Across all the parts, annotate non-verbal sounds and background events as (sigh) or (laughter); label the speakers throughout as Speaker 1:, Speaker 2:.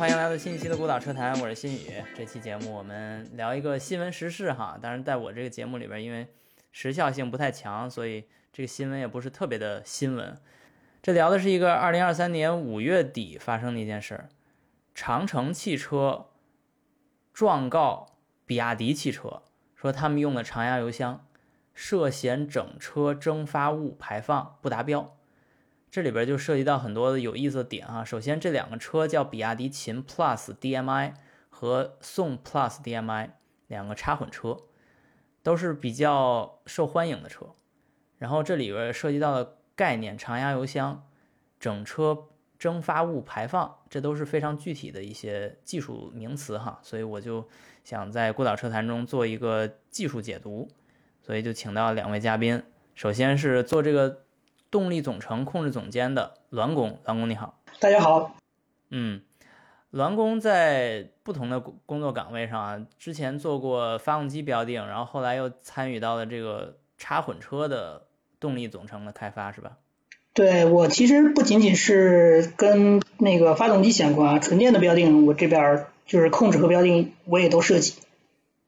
Speaker 1: 欢迎来到新一期的孤岛车谈，我是新宇。这期节目我们聊一个新闻时事哈，当然在我这个节目里边，因为时效性不太强，所以这个新闻也不是特别的新闻。这聊的是一个二零二三年五月底发生的一件事儿，长城汽车状告比亚迪汽车，说他们用的长压油箱涉嫌整车蒸发物排放不达标。这里边就涉及到很多的有意思的点啊。首先，这两个车叫比亚迪秦 Plus DMI 和宋 Plus DMI 两个插混车，都是比较受欢迎的车。然后这里边涉及到的概念，常压油箱、整车蒸发物排放，这都是非常具体的一些技术名词哈。所以我就想在孤岛车坛中做一个技术解读，所以就请到两位嘉宾。首先是做这个。动力总成控制总监的栾工，栾工你好，
Speaker 2: 大家好。
Speaker 1: 嗯，栾工在不同的工作岗位上啊，之前做过发动机标定，然后后来又参与到了这个插混车的动力总成的开发，是吧？
Speaker 2: 对我其实不仅仅是跟那个发动机相关，纯电的标定，我这边就是控制和标定我也都涉及。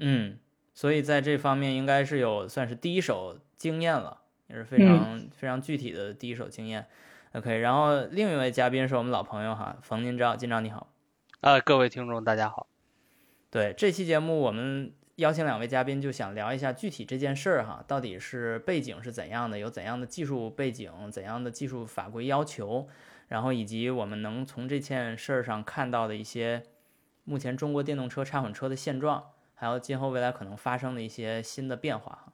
Speaker 1: 嗯，所以在这方面应该是有算是第一手经验了。也是非常非常具体的第一手经验，OK。然后另一位嘉宾是我们老朋友哈，冯金钊，金钊你好。
Speaker 3: 啊，各位听众大家好。
Speaker 1: 对这期节目，我们邀请两位嘉宾，就想聊一下具体这件事儿哈，到底是背景是怎样的，有怎样的技术背景，怎样的技术法规要求，然后以及我们能从这件事儿上看到的一些目前中国电动车插混车的现状，还有今后未来可能发生的一些新的变化哈。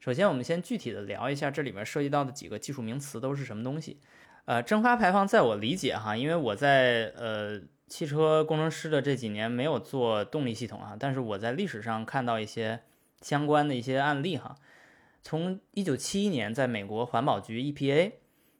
Speaker 1: 首先，我们先具体的聊一下这里面涉及到的几个技术名词都是什么东西。呃，蒸发排放，在我理解哈，因为我在呃汽车工程师的这几年没有做动力系统啊，但是我在历史上看到一些相关的一些案例哈。从一九七一年，在美国环保局 EPA，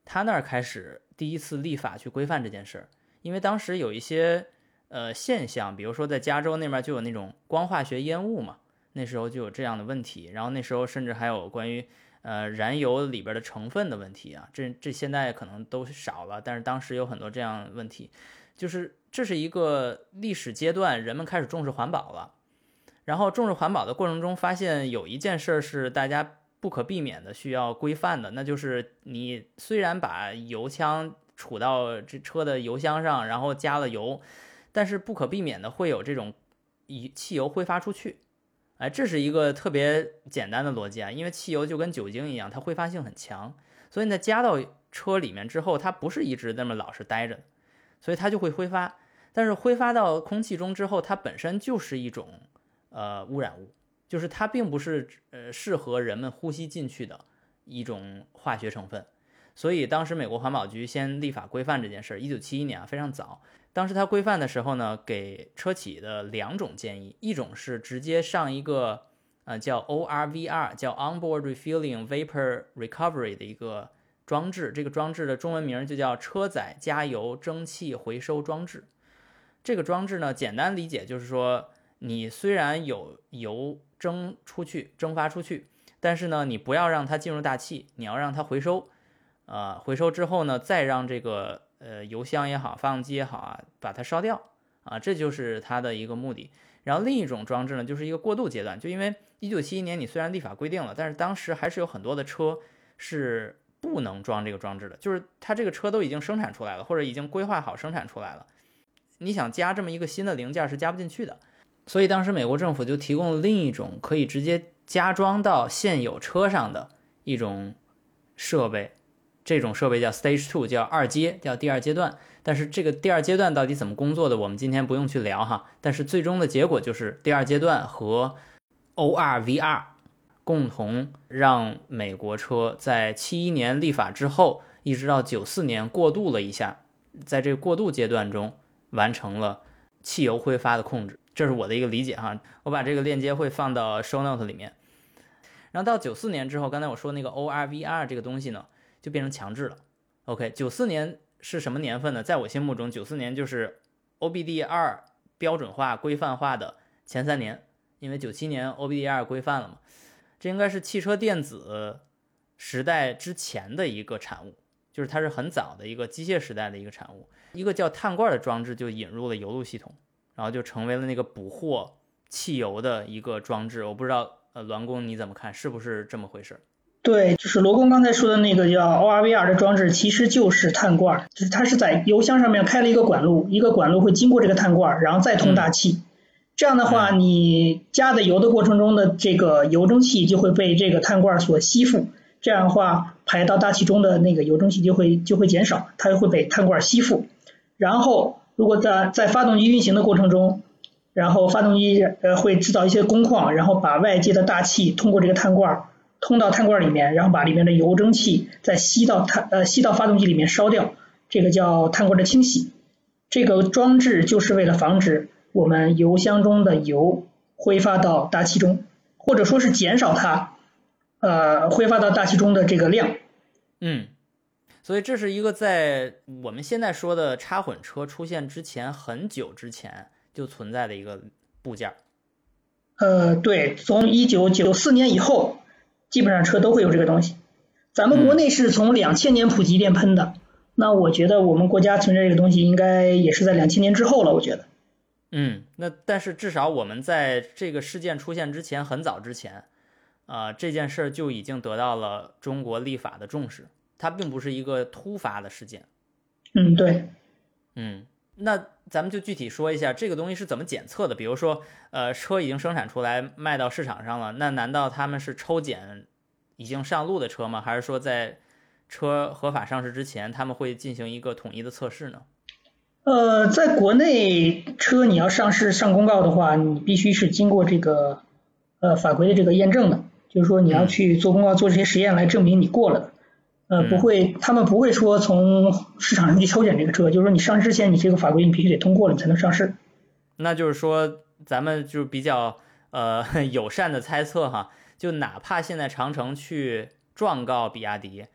Speaker 1: 他那儿开始第一次立法去规范这件事儿，因为当时有一些呃现象，比如说在加州那边就有那种光化学烟雾嘛。那时候就有这样的问题，然后那时候甚至还有关于呃燃油里边的成分的问题啊，这这现在可能都少了，但是当时有很多这样问题，就是这是一个历史阶段，人们开始重视环保了，然后重视环保的过程中，发现有一件事是大家不可避免的需要规范的，那就是你虽然把油枪杵到这车的油箱上，然后加了油，但是不可避免的会有这种以汽油挥发出去。哎，这是一个特别简单的逻辑啊，因为汽油就跟酒精一样，它挥发性很强，所以呢加到车里面之后，它不是一直那么老实待着，所以它就会挥发。但是挥发到空气中之后，它本身就是一种呃污染物，就是它并不是呃适合人们呼吸进去的一种化学成分。所以当时美国环保局先立法规范这件事儿，一九七一年啊，非常早。当时它规范的时候呢，给车企的两种建议，一种是直接上一个呃叫 ORVR，叫 Onboard Refueling Vapor Recovery 的一个装置，这个装置的中文名就叫车载加油蒸汽回收装置。这个装置呢，简单理解就是说，你虽然有油蒸出去、蒸发出去，但是呢，你不要让它进入大气，你要让它回收，呃，回收之后呢，再让这个。呃，油箱也好，发动机也好啊，把它烧掉啊，这就是它的一个目的。然后另一种装置呢，就是一个过渡阶段，就因为一九七一年你虽然立法规定了，但是当时还是有很多的车是不能装这个装置的，就是它这个车都已经生产出来了，或者已经规划好生产出来了，你想加这么一个新的零件是加不进去的。所以当时美国政府就提供了另一种可以直接加装到现有车上的一种设备。这种设备叫 Stage Two，叫二阶，叫第二阶段。但是这个第二阶段到底怎么工作的，我们今天不用去聊哈。但是最终的结果就是第二阶段和 ORVR 共同让美国车在七一年立法之后，一直到九四年过渡了一下，在这个过渡阶段中完成了汽油挥发的控制。这是我的一个理解哈。我把这个链接会放到 Show Note 里面。然后到九四年之后，刚才我说那个 ORVR 这个东西呢？就变成强制了。OK，九四年是什么年份呢？在我心目中，九四年就是 OBD 二标准化、规范化的前三年，因为九七年 OBD 二规范了嘛。这应该是汽车电子时代之前的一个产物。就是它是很早的一个机械时代的一个产物。一个叫碳罐的装置就引入了油路系统，然后就成为了那个捕获汽油的一个装置。我不知道呃，栾工你怎么看？是不是这么回事？
Speaker 2: 对，就是罗工刚才说的那个叫 ORVR 的装置，其实就是碳罐，就是它是在油箱上面开了一个管路，一个管路会经过这个碳罐，然后再通大气。这样的话，你加的油的过程中的这个油蒸气就会被这个碳罐所吸附，这样的话排到大气中的那个油蒸气就会就会减少，它会被碳罐吸附。然后，如果在在发动机运行的过程中，然后发动机呃会制造一些工况，然后把外界的大气通过这个碳罐。通到碳罐里面，然后把里面的油蒸气再吸到碳呃吸到发动机里面烧掉，这个叫碳罐的清洗。这个装置就是为了防止我们油箱中的油挥发到大气中，或者说是减少它呃挥发到大气中的这个量。
Speaker 1: 嗯，所以这是一个在我们现在说的插混车出现之前很久之前就存在的一个部件。
Speaker 2: 呃，对，从一九九四年以后。基本上车都会有这个东西，咱们国内是从两千年普及电喷的，那我觉得我们国家存在这个东西应该也是在两千年之后了，我觉得。
Speaker 1: 嗯，那但是至少我们在这个事件出现之前很早之前，啊这件事儿就已经得到了中国立法的重视，它并不是一个突发的事件。
Speaker 2: 嗯，对。
Speaker 1: 嗯，那咱们就具体说一下这个东西是怎么检测的，比如说，呃，车已经生产出来卖到市场上了，那难道他们是抽检？已经上路的车吗？还是说在车合法上市之前，他们会进行一个统一的测试呢？
Speaker 2: 呃，在国内车你要上市上公告的话，你必须是经过这个呃法规的这个验证的，就是说你要去做公告做这些实验来证明你过了的。呃，不会，他们不会说从市场上去抽检这个车，就是说你上市之前你这个法规你必须得通过了，你才能上市。
Speaker 1: 那就是说，咱们就比较呃 (laughs) 友善的猜测哈。就哪怕现在长城去状告比亚迪，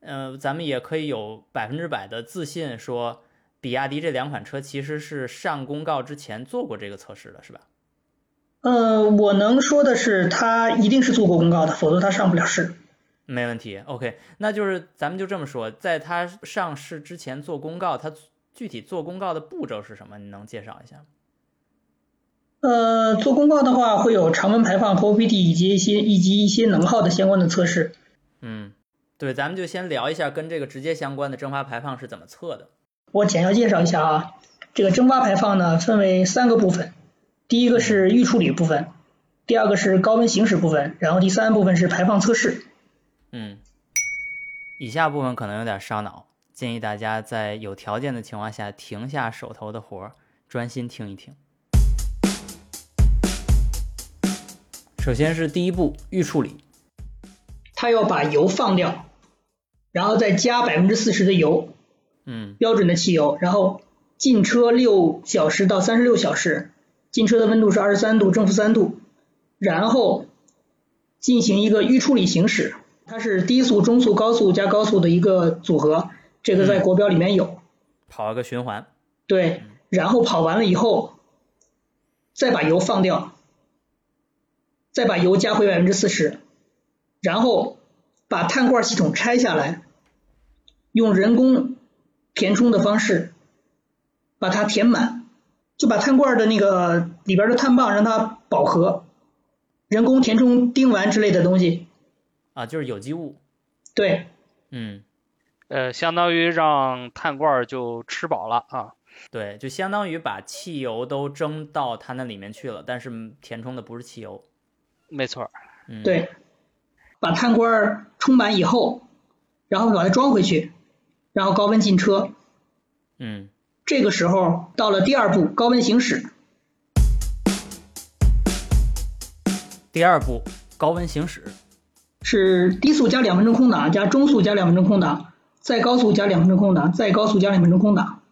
Speaker 1: 呃，咱们也可以有百分之百的自信说，比亚迪这两款车其实是上公告之前做过这个测试的，是吧？
Speaker 2: 呃，我能说的是，它一定是做过公告的，否则它上不了市。
Speaker 1: 没问题，OK，那就是咱们就这么说，在它上市之前做公告，它具体做公告的步骤是什么？你能介绍一下吗？
Speaker 2: 呃，做公告的话会有常温排放和 OPT 以及一些以及一些能耗的相关的测试。
Speaker 1: 嗯，对，咱们就先聊一下跟这个直接相关的蒸发排放是怎么测的。
Speaker 2: 我简要介绍一下啊，这个蒸发排放呢分为三个部分，第一个是预处理部分，第二个是高温行驶部分，然后第三部分是排放测试。
Speaker 1: 嗯，以下部分可能有点烧脑，建议大家在有条件的情况下停下手头的活儿，专心听一听。首先是第一步预处理，
Speaker 2: 它要把油放掉，然后再加百分之四十的油，
Speaker 1: 嗯，
Speaker 2: 标准的汽油，然后进车六小时到三十六小时，进车的温度是二十三度正负三度，然后进行一个预处理行驶，它是低速、中速、高速加高速的一个组合，这个在国标里面有，
Speaker 1: 跑一个循环，
Speaker 2: 对，然后跑完了以后，再把油放掉。再把油加回百分之四十，然后把碳罐系统拆下来，用人工填充的方式把它填满，就把碳罐的那个里边的碳棒让它饱和，人工填充丁烷之类的东西。
Speaker 1: 啊，就是有机物。
Speaker 2: 对。
Speaker 1: 嗯。
Speaker 3: 呃，相当于让碳罐就吃饱了啊。
Speaker 1: 对，就相当于把汽油都蒸到它那里面去了，但是填充的不是汽油。
Speaker 3: 没错，嗯
Speaker 2: 对，把碳罐充满以后，然后把它装回去，然后高温进车。
Speaker 1: 嗯，
Speaker 2: 这个时候到了第二步高温行驶。
Speaker 1: 第二步高温行驶
Speaker 2: 是低速加两分钟空档，加中速加两分钟空档，再高速加两分钟空档，再高速加两分钟空档。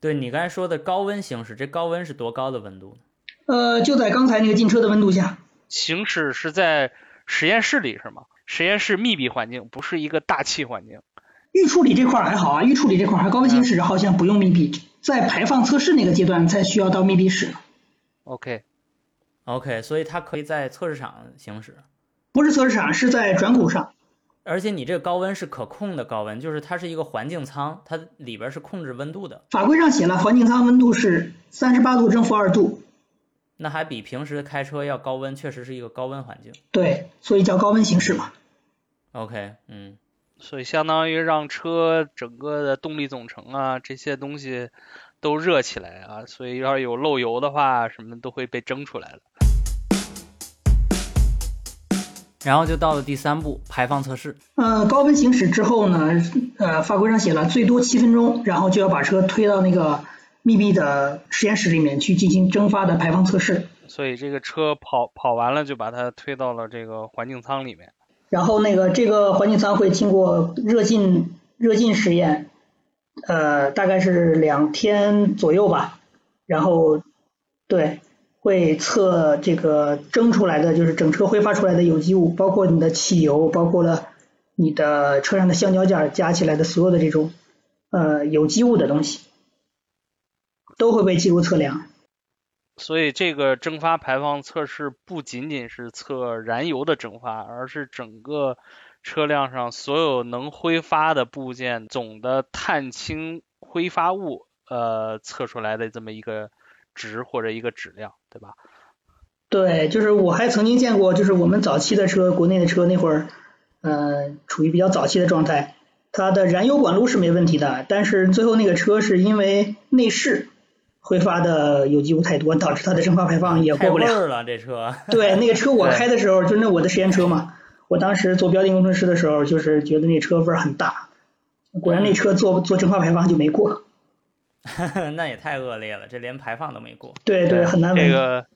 Speaker 1: 对你刚才说的高温行驶，这高温是多高的温度？
Speaker 2: 呃，就在刚才那个进车的温度下。
Speaker 3: 行驶是在实验室里是吗？实验室密闭环境，不是一个大气环境。
Speaker 2: 预处理这块还好啊，预处理这块还高温行驶好像不用密闭，在排放测试那个阶段才需要到密闭室。
Speaker 3: OK，OK，
Speaker 1: 所以它可以在测试场行驶。
Speaker 2: 不是测试场，是在转鼓上。
Speaker 1: 而且你这个高温是可控的高温，就是它是一个环境舱，它里边是控制温度的。
Speaker 2: 法规上写了，环境舱温度是三十八度正负二度。
Speaker 1: 那还比平时开车要高温，确实是一个高温环境。
Speaker 2: 对，所以叫高温行驶嘛。
Speaker 1: OK，嗯，
Speaker 3: 所以相当于让车整个的动力总成啊这些东西都热起来啊，所以要是有漏油的话，什么都会被蒸出来的。
Speaker 1: 然后就到了第三步，排放测试。
Speaker 2: 呃，高温行驶之后呢，呃，法规上写了最多七分钟，然后就要把车推到那个密闭的实验室里面去进行蒸发的排放测试。
Speaker 3: 所以这个车跑跑完了，就把它推到了这个环境舱里面。
Speaker 2: 然后那个这个环境舱会经过热浸热浸实验，呃，大概是两天左右吧。然后，对。会测这个蒸出来的，就是整车挥发出来的有机物，包括你的汽油，包括了你的车上的橡胶件加起来的所有的这种呃有机物的东西，都会被记录测量。
Speaker 3: 所以这个蒸发排放测试不仅仅是测燃油的蒸发，而是整个车辆上所有能挥发的部件总的碳氢挥发物呃测出来的这么一个。值或者一个质量，对吧？
Speaker 2: 对，就是我还曾经见过，就是我们早期的车，国内的车那会儿，呃，处于比较早期的状态，它的燃油管路是没问题的，但是最后那个车是因为内饰挥发的有机物太多，导致它的蒸发排放也过不了。
Speaker 1: 了这车。
Speaker 2: 对，那个车我开的时候，就那我的实验车嘛，我当时做标定工程师的时候，就是觉得那车味儿很大，果然那车做做蒸发排放就没过。(laughs)
Speaker 1: 那也太恶劣了，这连排放都没过。
Speaker 2: 对对，很难
Speaker 3: 这个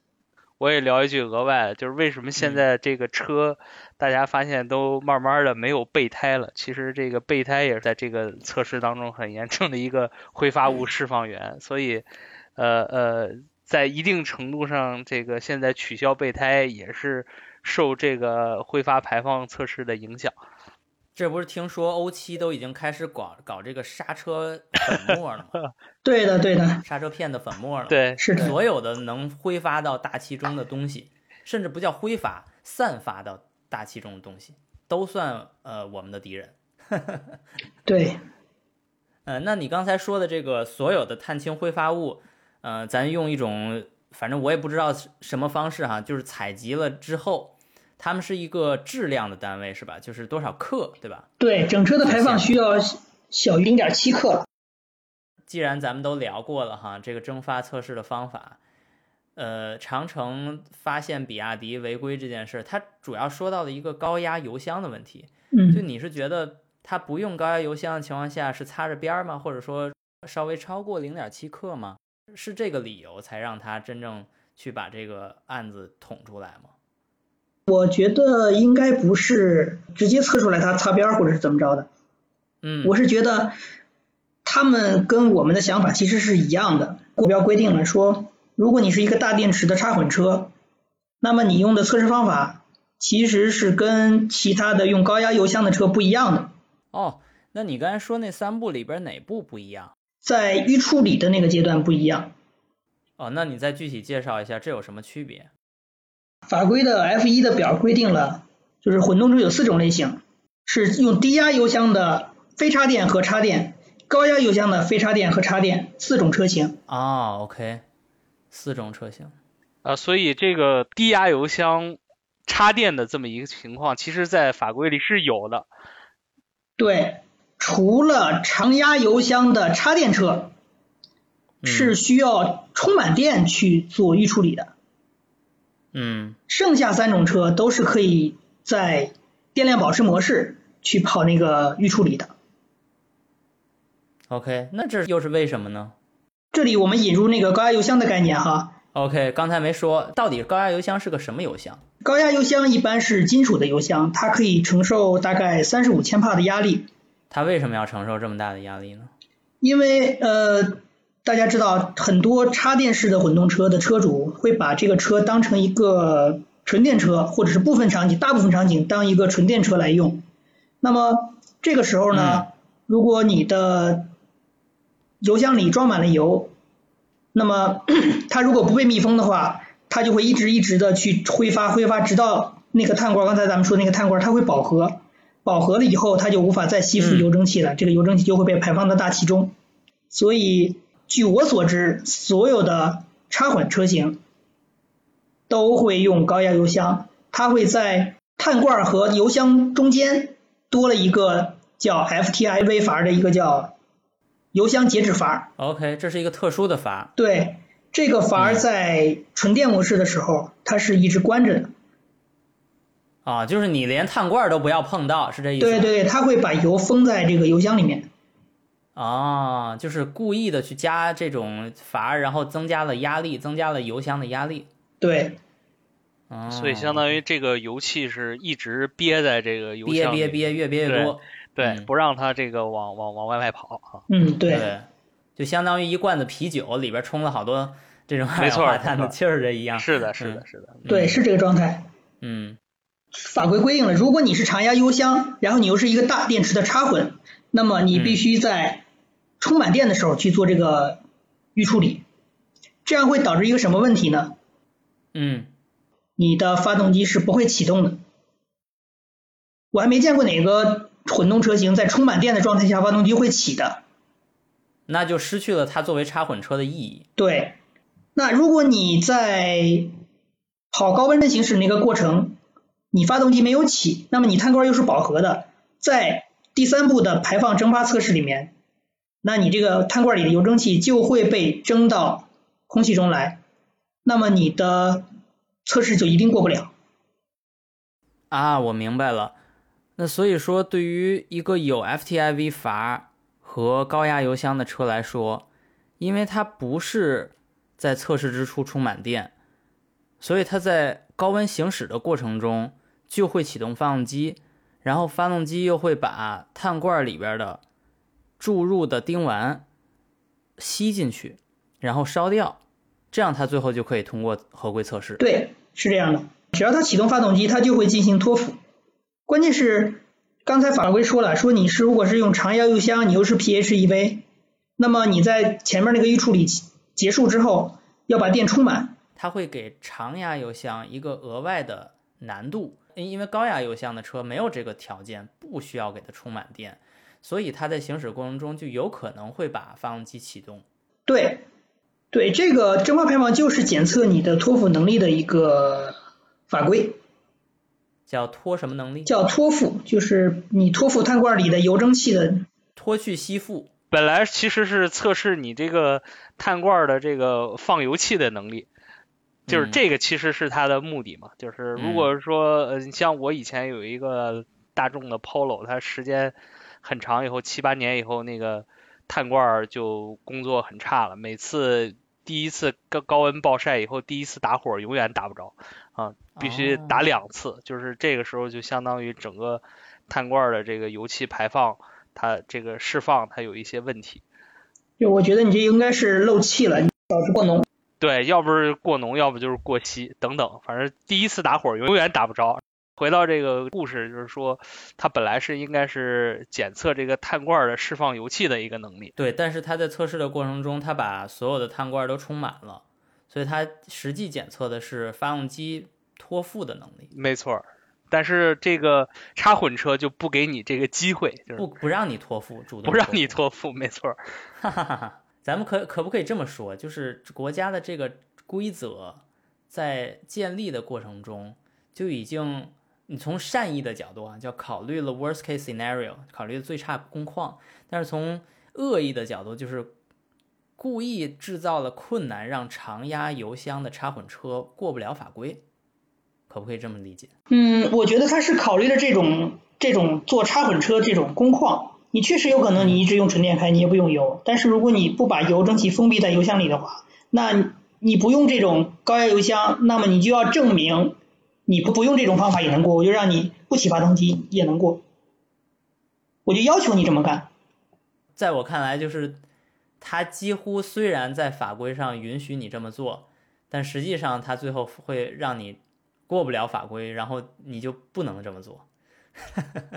Speaker 3: 我也聊一句额外的，就是为什么现在这个车大家发现都慢慢的没有备胎了？其实这个备胎也是在这个测试当中很严重的一个挥发物释放源。所以呃呃，在一定程度上，这个现在取消备胎也是受这个挥发排放测试的影响。
Speaker 1: 这不是听说欧七都已经开始搞搞这个刹车粉 (laughs) 末了吗？
Speaker 2: 对的，对的，
Speaker 1: 刹车片的粉末了。
Speaker 3: 对，
Speaker 2: 是的。
Speaker 1: 所有的能挥发到大气中的东西，甚至不叫挥发，散发到大气中的东西，都算呃我们的敌人。(laughs)
Speaker 2: 对。
Speaker 1: 呃，那你刚才说的这个所有的碳氢挥发物，呃，咱用一种反正我也不知道什么方式哈，就是采集了之后。它们是一个质量的单位是吧？就是多少克，对吧？
Speaker 2: 对，整车的排放需要小于零点七克。
Speaker 1: 既然咱们都聊过了哈，这个蒸发测试的方法，呃，长城发现比亚迪违规这件事，它主要说到了一个高压油箱的问题。
Speaker 2: 嗯。
Speaker 1: 就你是觉得它不用高压油箱的情况下是擦着边儿吗？或者说稍微超过零点七克吗？是这个理由才让他真正去把这个案子捅出来吗？
Speaker 2: 我觉得应该不是直接测出来它擦边或者是怎么着的，
Speaker 1: 嗯，
Speaker 2: 我是觉得他们跟我们的想法其实是一样的。国标规定了说，如果你是一个大电池的插混车，那么你用的测试方法其实是跟其他的用高压油箱的车不一样的。
Speaker 1: 哦，那你刚才说那三步里边哪步不一样？
Speaker 2: 在预处理的那个阶段不一样。
Speaker 1: 哦，那你再具体介绍一下这有什么区别？
Speaker 2: 法规的 F 一的表规定了，就是混动车有四种类型，是用低压油箱的非插电和插电，高压油箱的非插电和插电四种车型。
Speaker 1: 啊，OK，四种车型。
Speaker 3: 啊，所以这个低压油箱插电的这么一个情况，其实在法规里是有的。
Speaker 2: 对，除了常压油箱的插电车，是需要充满电去做预处理的。
Speaker 1: 嗯，
Speaker 2: 剩下三种车都是可以在电量保持模式去跑那个预处理的。
Speaker 1: OK，那这又是为什么呢？
Speaker 2: 这里我们引入那个高压油箱的概念哈。
Speaker 1: OK，刚才没说，到底高压油箱是个什么油箱？
Speaker 2: 高压油箱一般是金属的油箱，它可以承受大概三十五千帕的压力。
Speaker 1: 它为什么要承受这么大的压力呢？
Speaker 2: 因为呃。大家知道，很多插电式的混动车的车主会把这个车当成一个纯电车，或者是部分场景、大部分场景当一个纯电车来用。那么这个时候呢，如果你的油箱里装满了油，那么 (clears throat) 它如果不被密封的话，它就会一直一直的去挥发挥发，直到那个碳罐，刚才咱们说那个碳罐它会饱和。饱和了以后，它就无法再吸附
Speaker 1: 嗯
Speaker 2: 油蒸气了，这个油蒸气就会被排放到大气中。所以，据我所知，所有的插混车型都会用高压油箱，它会在碳罐和油箱中间多了一个叫 FTIV 阀的一个叫油箱截止阀。
Speaker 1: OK，这是一个特殊的阀。
Speaker 2: 对，这个阀
Speaker 1: 嗯
Speaker 2: 在纯电模式的时候，它是一直关着的。
Speaker 1: 啊，就是你连碳罐都不要碰到，是这意思？
Speaker 2: 对。对，它会把油封在这个油箱里面。
Speaker 1: 啊，就是故意的去加这种阀，然后增加了压力，增加了油箱的压力。
Speaker 2: 对
Speaker 1: 啊，
Speaker 3: 所以相当于这个油气是一直憋在这个油
Speaker 1: 憋
Speaker 3: 箱里，
Speaker 1: 憋憋，越憋越多。
Speaker 3: 对，
Speaker 1: 嗯
Speaker 3: 不让它这个往往往外外跑啊。
Speaker 2: 嗯，对，
Speaker 1: 对，就相当于一罐子啤酒里边充了好多这种二氧
Speaker 3: 没错
Speaker 1: 化碳的
Speaker 3: 没错
Speaker 1: 气儿这一样。
Speaker 3: 是的，是
Speaker 1: 嗯
Speaker 3: 的，是的。
Speaker 2: 对，是这个状态。
Speaker 1: 嗯
Speaker 2: 法规规定了，如果你是常压油箱，然后你又是一个大电池的插混，那么你必须在充满电的时候去做这个预处理，这样会导致一个什么问题呢？
Speaker 1: 嗯
Speaker 2: 你的发动机是不会启动的。我还没见过哪个混动车型在充满电的状态下发动机会启的。
Speaker 1: 那就失去了它作为插混车的意义。
Speaker 2: 对，那如果你在跑高温行驶那个过程，你发动机没有起，那么你碳罐又是饱和的，在第三步的排放蒸发测试里面，那你这个碳罐里的油蒸气就会被蒸到空气中来，那么你的测试就一定过不了。
Speaker 1: 啊，我明白了。那所以说，对于一个有 FTIV 阀和高压油箱的车来说，因为它不是在测试之初充满电，所以它在高温行驶的过程中就会启动发动机，然后发动机又会把碳罐里边的注入的丁烷吸进去，然后烧掉，这样它最后就可以通过合规测试。
Speaker 2: 对，是这样的，只要它启动发动机，它就会进行脱腐。关键是刚才法规说了，说你是如果是用常压油箱，你又是 PHEV，那么你在前面那个预处理结束之后，要把电充满。
Speaker 1: 它会给常压油箱一个额外的难度，因因为高压油箱的车没有这个条件，不需要给它充满电，所以它在行驶过程中就有可能会把发动机启动。
Speaker 2: 对，对，这个蒸发排放就是检测你的脱腐能力的一个法规，
Speaker 1: 叫脱什么能力？
Speaker 2: 叫脱腐，就是你脱腐碳罐里的油蒸气的。
Speaker 1: 脱去吸附。
Speaker 3: 本来其实是测试你这个碳罐的这个放油气的能力，就是
Speaker 1: 嗯
Speaker 3: 这个其实是它的目的嘛。就是如果说，呃，像我以前有一个大众的 Polo，它时间很长以后，七八年以后，那个碳罐儿就工作很差了，每次第一次高高温暴晒以后，第一次打火永远打不着啊，必须
Speaker 1: 哦
Speaker 3: 打两次，就是这个时候就相当于整个碳罐儿的这个油气排放。它这个释放它有一些问题，
Speaker 2: 就我觉得你这应该是漏气了，导致过浓。
Speaker 3: 对，要不是过浓，要不就是过稀，等等，反正第一次打火永远打不着。回到这个故事，就是说，它本来是应该是检测这个碳罐的释放油气的一个能力，
Speaker 1: 对，但是它在测试的过程中，它把所有的碳罐都充满了，所以它实际检测的是发动机脱负的能力，
Speaker 3: 没错儿。但是这个插混车就不给你这个机会，就是
Speaker 1: 不不让你脱负，主动
Speaker 3: 不让你
Speaker 1: 负。
Speaker 3: 脱负，没错儿。
Speaker 1: 哈哈哈哈，咱们可可不可以这么说？就是国家的这个规则在建立的过程中，就已经你从善意的角度啊，叫考虑了 worst case scenario，考虑了最差工况；但是从恶意的角度，就是故意制造了困难，让常压油箱的插混车过不了法规，可不可以这么理解？
Speaker 2: 嗯，我觉得他是考虑了这种这种做插混车这种工况。你确实有可能你一直用纯电开，你也不用油。但是如果你不把油蒸气封闭在油箱里的话，那你不用这种高压油箱，那么你就要证明你不不用这种方法也能过，我就让你不起发动机也能过，我就要求你这么干。
Speaker 1: 在我看来，就是他几乎虽然在法规上允许你这么做，但实际上他最后会让你过不了法规，然后你就不能这么做。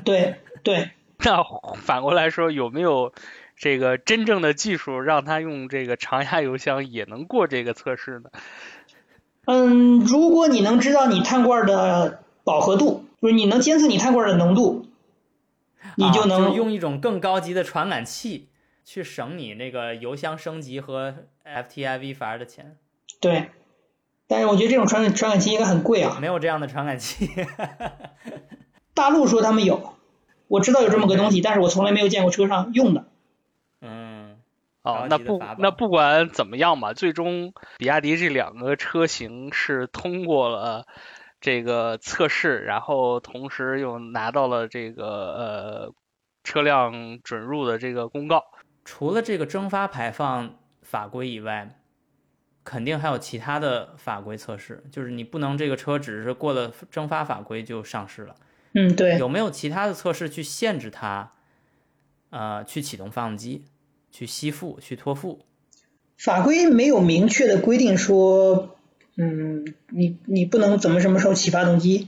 Speaker 2: 对对，(laughs)
Speaker 3: 那反过来说，有没有这个真正的技术让他用这个长压油箱也能过这个测试呢？
Speaker 2: 嗯，如果你能知道你碳罐的饱和度，就是你能监测你碳罐的浓度，你
Speaker 1: 就
Speaker 2: 能
Speaker 1: 用一种更高级的传感器去省你那个油箱升级和 FTIV 阀的钱。
Speaker 2: 对，但是我觉得这种传传感器应该很贵啊。
Speaker 1: 没有这样的传感器。
Speaker 2: 大陆说他们有，我知道有这么个东西，但是我从来没有见过车上用的。
Speaker 1: 嗯，
Speaker 3: 哦，那不那不管怎么样吧，最终比亚迪这两个车型是通过了这个测试，然后同时又拿到了这个呃车辆准入的这个公告。
Speaker 1: 除了这个蒸发排放法规以外，肯定还有其他的法规测试，就是你不能这个车只是过了蒸发法规就上市了。
Speaker 2: 嗯，对。
Speaker 1: 有没有其他的测试去限制它？呃，去启动发动机，去吸附，去托付？
Speaker 2: 法规没有明确的规定说，嗯，你你不能怎么什么时候启发动机。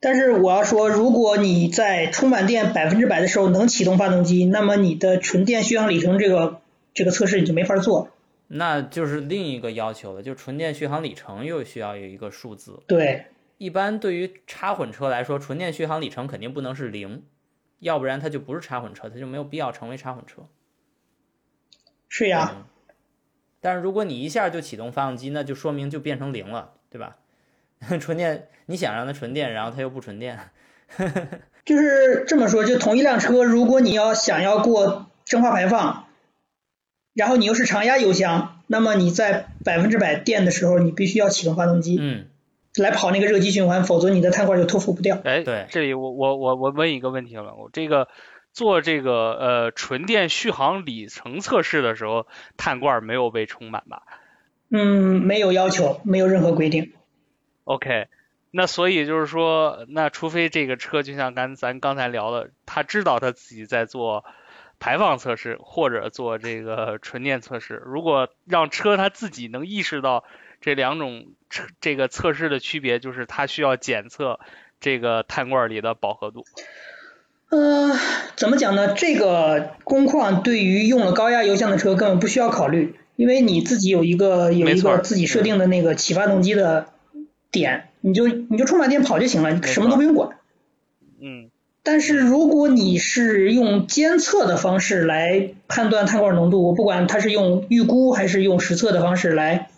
Speaker 2: 但是我要说，如果你在充满电百分之百的时候能启动发动机，那么你的纯电续航里程这个这个测试你就没法做。
Speaker 1: 那就是另一个要求了，就纯电续航里程又需要有一个数字。
Speaker 2: 对。
Speaker 1: 一般对于插混车来说，纯电续航里程肯定不能是零，要不然它就不是插混车，它就没有必要成为插混车。
Speaker 2: 是呀。
Speaker 1: 但是如果你一下就启动发动机，那就说明就变成零了，对吧？(laughs) 纯电你想让它纯电，然后它又不纯电。(laughs)
Speaker 2: 就是这么说，就同一辆车，如果你要想要过蒸发排放，然后你又是常压油箱，那么你在百分之百电的时候，你必须要启动发动机。
Speaker 1: 嗯。
Speaker 2: 来跑那个热机循环，否则你的碳罐就脱负不掉。
Speaker 3: 哎，
Speaker 1: 对，
Speaker 3: 这里我我我我问一个问题了，我这个做这个呃纯电续航里程测试的时候，碳罐没有被充满吧？
Speaker 2: 嗯，没有要求，没有任何规定。
Speaker 3: OK，那所以就是说，那除非这个车就像刚咱刚才聊的，他知道他自己在做排放测试或者做这个纯电测试，如果让车它自己能意识到。这两种测这个测试的区别就是，它需要检测这个碳罐里的饱和度。
Speaker 2: 呃，怎么讲呢？这个工况对于用了高压油箱的车根本不需要考虑，因为你自己有一个有一个自己设定的那个起发动机的点，你就你就充满电跑就行了，你什么都不用管。
Speaker 3: 嗯。
Speaker 2: 但是如果你是用监测的方式来判断碳罐浓度，我不管它是用预估还是用实测的方式来。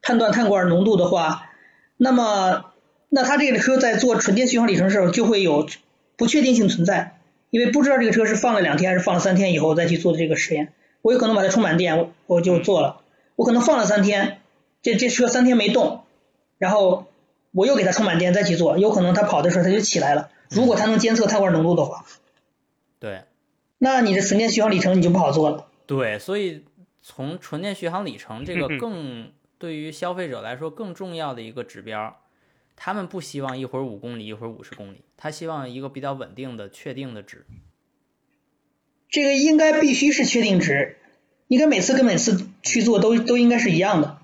Speaker 2: 判断碳罐浓度的话，那么那它这个车在做纯电续航里程的时候就会有不确定性存在，因为不知道这个车是放了两天还是放了三天以后再去做的这个实验。我有可能把它充满电，我就做了；我可能放了三天，这这车三天没动，然后我又给它充满电再去做，有可能它跑的时候它就起来了。如果它能监测碳罐浓度的话，
Speaker 1: 对，
Speaker 2: 那你的纯电续航里程你就不好做了。
Speaker 1: 对，所以从纯电续航里程这个更。对于消费者来说，更重要的一个指标，他们不希望一会儿五公里，一会儿五十公里，他希望一个比较稳定的、确定的值。
Speaker 2: 这个应该必须是确定值，应该每次跟每次去做都都应该是一样的。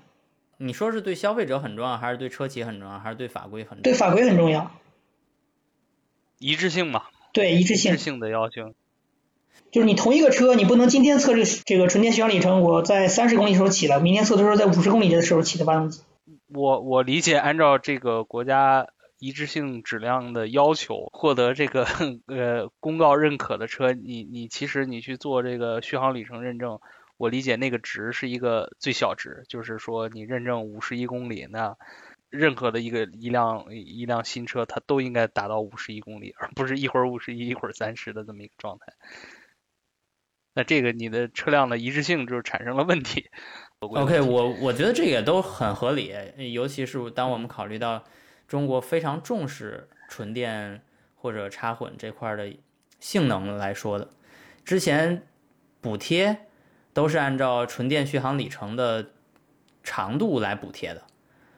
Speaker 1: 你说是对消费者很重要，还是对车企很重要，还是对法规很重要？
Speaker 2: 对法规很重要。
Speaker 3: 一致性嘛？
Speaker 2: 对，一致性。
Speaker 3: 一致性的要求。
Speaker 2: 就是你同一个车，你不能今天测这这个纯电续航里程，我在三十公里的时候起了，明天测的时候在五十公里的时候起的发动机。
Speaker 3: 我我理解，按照这个国家一致性质量的要求，获得这个呃公告认可的车，你你其实你去做这个续航里程认证，我理解那个值是一个最小值，就是说你认证五十一公里，那任何的一个一辆一辆新车，它都应该达到五十一公里，而不是一会儿五十一，一会儿三十的这么一个状态。那这个你的车辆的一致性就产生了问题。
Speaker 1: OK，我我觉得这也都很合理，尤其是当我们考虑到中国非常重视纯电或者插混这块的性能来说的。之前补贴都是按照纯电续航里程的长度来补贴的，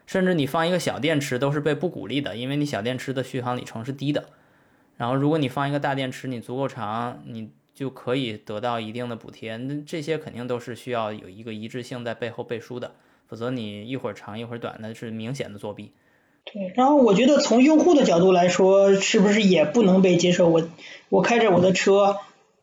Speaker 1: 甚至你放一个小电池都是被不鼓励的，因为你小电池的续航里程是低的。然后如果你放一个大电池，你足够长，你。就可以得到一定的补贴，那这些肯定都是需要有一个一致性在背后背书的，否则你一会儿长一会儿短，那是明显的作弊。
Speaker 2: 对，然后我觉得从用户的角度来说，是不是也不能被接受？我我开着我的车，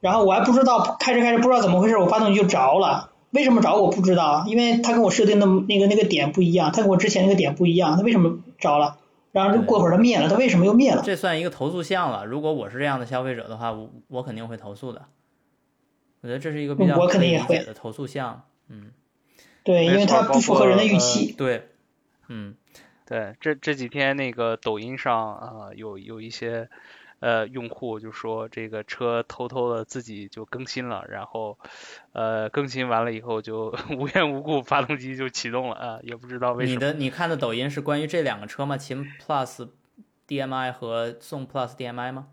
Speaker 2: 然后我还不知道开着开着不知道怎么回事，我发动机就着了。为什么着我不知道，因为它跟我设定的那个那个点不一样，它跟我之前那个点不一样，它为什么着了？然后过会儿它灭了，它为什么又灭了？
Speaker 1: 这算一个投诉项了。如果我是这样的消费者的话，我我肯定会投诉的。我觉得这是一个比较
Speaker 2: 我肯定也会
Speaker 1: 可以理解的投诉项。嗯，
Speaker 2: 对，因为它不符合人的预期。
Speaker 1: 对，嗯
Speaker 3: 对，这这几天那个抖音上啊、有有一些呃用户就说这个车偷偷的自己就更新了，然后呃更新完了以后就 (laughs) 无缘无故发动机就启动了啊，也不知道为什么。
Speaker 1: 你的你看的抖音是关于这两个车吗？秦 Plus DMI 和宋 Plus DMI 吗？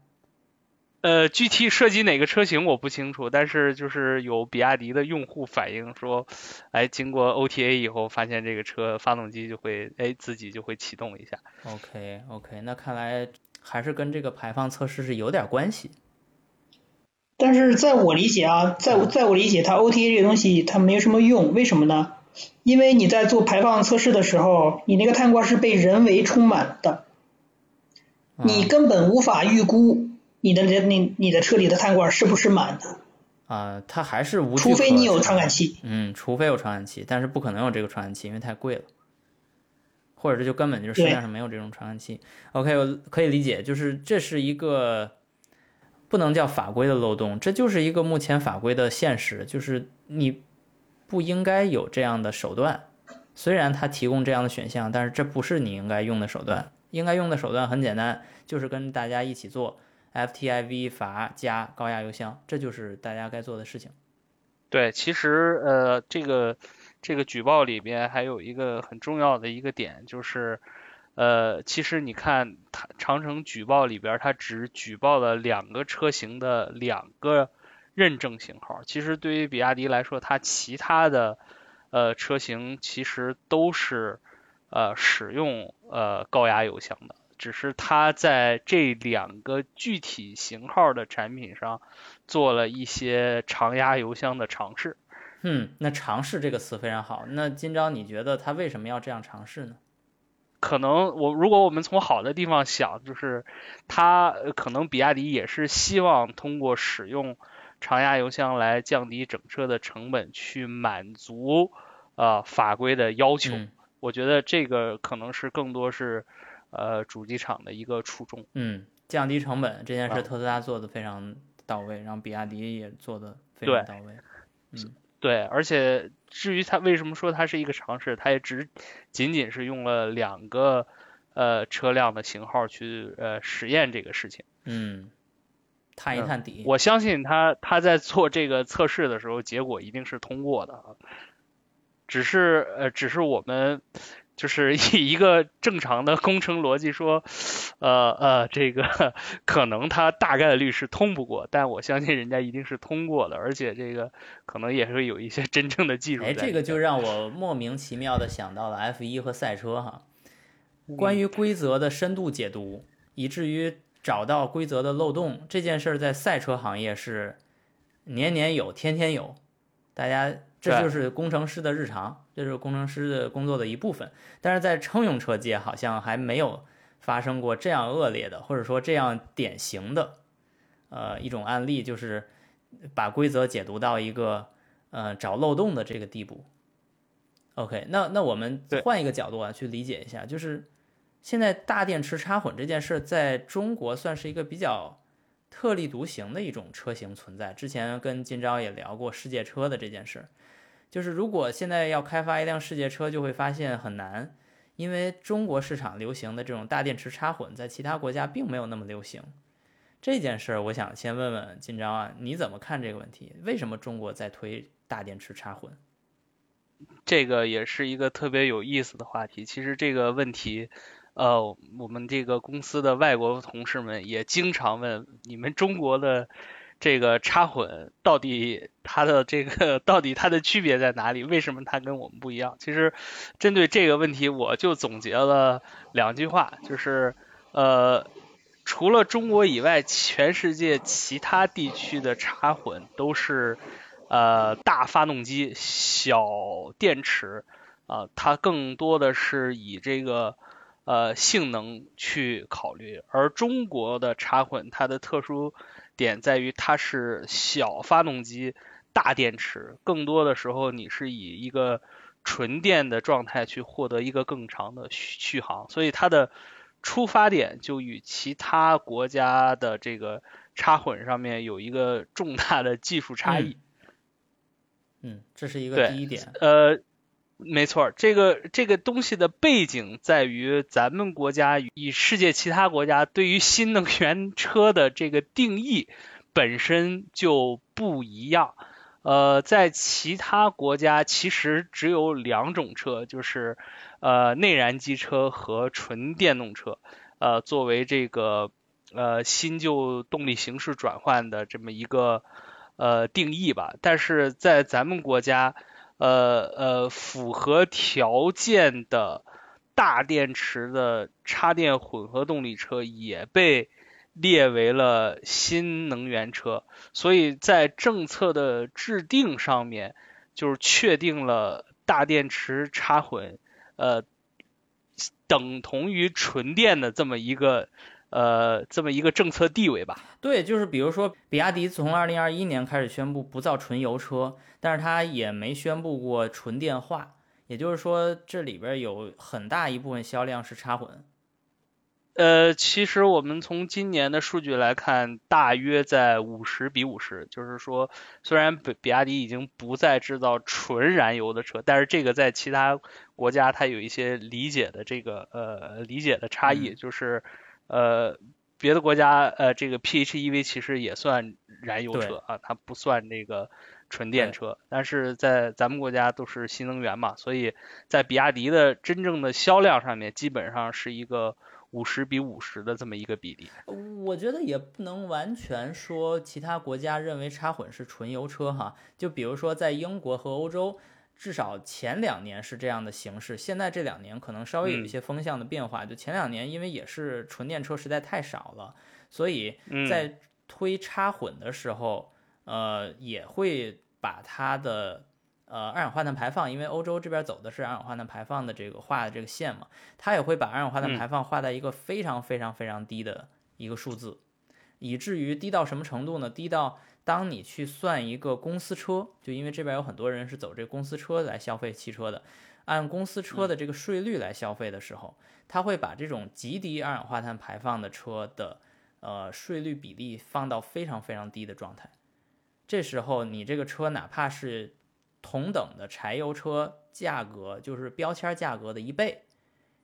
Speaker 3: 呃，具体涉及哪个车型我不清楚，但是就是有比亚迪的用户反映说，哎，经过 OTA 以后，发现这个车发动机就会哎自己就会启动一下。
Speaker 1: OK OK，那看来还是跟这个排放测试是有点关系。
Speaker 2: 但是在我理解啊，在我在我理解，它 OTA 这个东西它没有什么用，为什么呢？因为你在做排放测试的时候，你那个碳罐是被人为充满的，
Speaker 1: 嗯
Speaker 2: 你根本无法预估你的你你的车里的碳罐是不是满的，
Speaker 1: 啊、它还是无
Speaker 2: 除非你有传
Speaker 1: 传
Speaker 2: 感器。
Speaker 1: 嗯，除非有传感器，但是不可能有这个传感器，因为太贵了，或者这就根本就是市
Speaker 2: 对
Speaker 1: 面上没有这种传感器。OK，我可以理解，就是这是一个不能叫法规的漏洞，这就是一个目前法规的现实，就是你不应该有这样的手段。虽然它提供这样的选项，但是这不是你应该用的手段。应该用的手段很简单，就是跟大家一起做 FTIV 阀加高压油箱，这就是大家该做的事情。
Speaker 3: 对，其实呃，这个这个举报里边还有一个很重要的一个点，就是呃，其实你看它长城举报里边，它只举报了两个车型的两个认证型号。其实对于比亚迪来说，它其他的呃车型其实都是呃使用呃高压油箱的，只是它在这两个具体型号的产品上做了一些常压油箱的尝试。
Speaker 1: 嗯，那尝试这个词非常好。那今朝，你觉得他为什么要这样尝试呢？
Speaker 3: 可能我如果我们从好的地方想，就是它呃可能比亚迪也是希望通过使用长压油箱来降低整车的成本，去满足呃法规的要求。
Speaker 1: 嗯
Speaker 3: 我觉得这个可能是更多是呃主机厂的一个初衷。
Speaker 1: 嗯，降低成本这件事，
Speaker 3: 啊
Speaker 1: 特斯拉做的非常到位，然后比亚迪也做的非常到位。
Speaker 3: 对，而且至于它为什么说它是一个尝试，它也只仅仅是用了两个呃车辆的型号去呃实验这个事情。
Speaker 1: 嗯，探一
Speaker 3: 嗯
Speaker 1: 探底。
Speaker 3: 我相信他他在做这个测试的时候，结果一定是通过的啊。只是呃，只是我们就是以一个正常的工程逻辑说，呃呃，这个可能它大概率是通不过，但我相信人家一定是通过的，而且这个可能也是有一些真正的技术在
Speaker 1: 哎，这个就让我莫名其妙的想到了 F 一和赛车哈，
Speaker 3: 嗯。
Speaker 1: 关于规则的深度解读，以至于找到规则的漏洞这件事儿，在赛车行业是年年有，天天有，大家这就是工程师的日常，这是工程师的工作的一部分。但是在乘用车界，好像还没有发生过这样恶劣的，或者说这样典型的，呃，一种案例，就是把规则解读到一个呃找漏洞的这个地步。OK，那那我们换一个角度啊，去理解一下，就是现在大电池插混这件事，在中国算是一个比较特立独行的一种车型存在。之前跟金钊也聊过世界车的这件事，就是如果现在要开发一辆世界车，就会发现很难，因为中国市场流行的这种大电池插混，在其他国家并没有那么流行。这件事儿，我想先问问金章啊，你怎么看这个问题？为什么中国在推大电池插混？
Speaker 3: 这个也是一个特别有意思的话题。其实这个问题，呃，我们这个公司的外国同事们也经常问，你们中国的这个插混到底它的这个到底它的区别在哪里？为什么它跟我们不一样？其实针对这个问题，我就总结了两句话，就是呃。除了中国以外，全世界其他地区的插混都是呃大发动机、小电池啊、它更多的是以这个呃性能去考虑，而中国的插混它的特殊点在于它是小发动机、大电池，更多的时候你是以一个纯电的状态去获得一个更长的续续航，所以它的出发点就与其他国家的这个插混上面有一个重大的技术差异。
Speaker 1: 嗯，这是一个第一点。
Speaker 3: 呃，没错，这个这个东西的背景在于咱们国家与世界其他国家对于新能源车的这个定义本身就不一样。呃，在其他国家其实只有两种车，就是呃内燃机车和纯电动车，呃作为这个呃新旧动力形式转换的这么一个呃定义吧。但是在咱们国家，呃呃符合条件的大电池的插电混合动力车也被列为了新能源车，所以在政策的制定上面，就是确定了大电池插混，呃，等同于纯电的这么一个呃这么一个政策地位吧。
Speaker 1: 对，就是比如说，比亚迪从二零二一年开始宣布不造纯油车，但是它也没宣布过纯电化，也就是说，这里边有很大一部分销量是插混。
Speaker 3: 呃，其实我们从今年的数据来看，大约在五十比五十，就是说，虽然比比亚迪已经不再制造纯燃油的车，但是这个在其他国家它有一些理解的这个呃理解的差异，就是呃别的国家呃这个 PHEV 其实也算燃油车啊，它不算这个纯电车，但是在咱们国家都是新能源嘛，所以在比亚迪的真正的销量上面，基本上是一个。五十比五十的这么一个比例，
Speaker 1: 我觉得也不能完全说其他国家认为插混是纯油车哈。就比如说在英国和欧洲，至少前两年是这样的形式，现在这两年可能稍微有一些风向的变化。就前两年因为也是纯电车实在太少了，所以在推插混的时候，呃，也会把它的。呃，二氧化碳排放，因为欧洲这边走的是二氧化碳排放的这个画的这个线嘛，它也会把二氧化碳排放画在一个非常非常非常低的一个数字，以至于低到什么程度呢？低到当你去算一个公司车，就因为这边有很多人是走这公司车来消费汽车的，按公司车的这个税率来消费的时候，它会把这种极低二氧化碳排放的车的呃税率比例放到非常非常低的状态，这时候你这个车哪怕是同等的柴油车价格就是标签价格的一倍，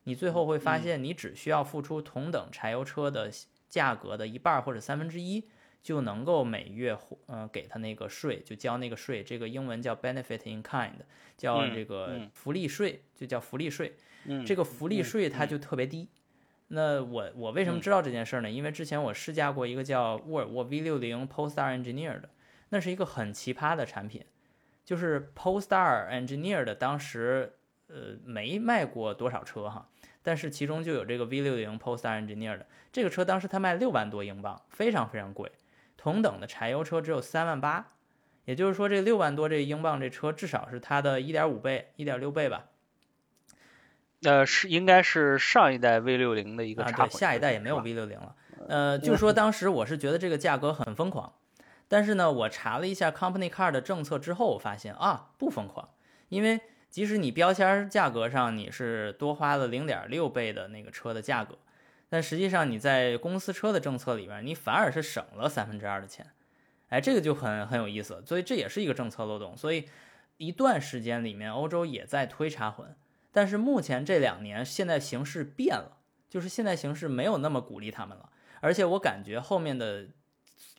Speaker 1: 你最后会发现你只需要付出同等柴油车的价格的一半或者三分之一，就能够每月嗯给他那个税，就交那个税，这个英文叫 benefit in kind，叫这个福利税，就叫福利税。这个福利税它就特别低。那我我为什么知道这件事呢？因为之前我试驾过一个叫沃尔沃 V60 Polestar Engineer 的，那是一个很奇葩的产品。就是 Polestar Engineer 的，当时呃没卖过多少车哈，但是其中就有这个 V60 Polestar Engineer 的这个车，当时它卖六万多英镑，非常非常贵。同等的柴油车只有三万八，也就是说这六万多这英镑这车至少是它的一点五倍、一点六倍吧。
Speaker 3: 呃，是应该是上一代 V60 的一个
Speaker 1: 差。对，下一代也没有 V60 了。呃，就说当时我是觉得这个价格很疯狂。但是呢，我查了一下 Company Car 的政策之后，我发现啊，不疯狂，因为即使你标签价格上你是多花了零点六倍的那个车的价格，但实际上你在公司车的政策里边，你反而是省了三分之二的钱，哎，这个就很很有意思，所以这也是一个政策漏洞。所以一段时间里面，欧洲也在推插混，但是目前这两年现在形势变了，就是现在形势没有那么鼓励他们了，而且我感觉后面的。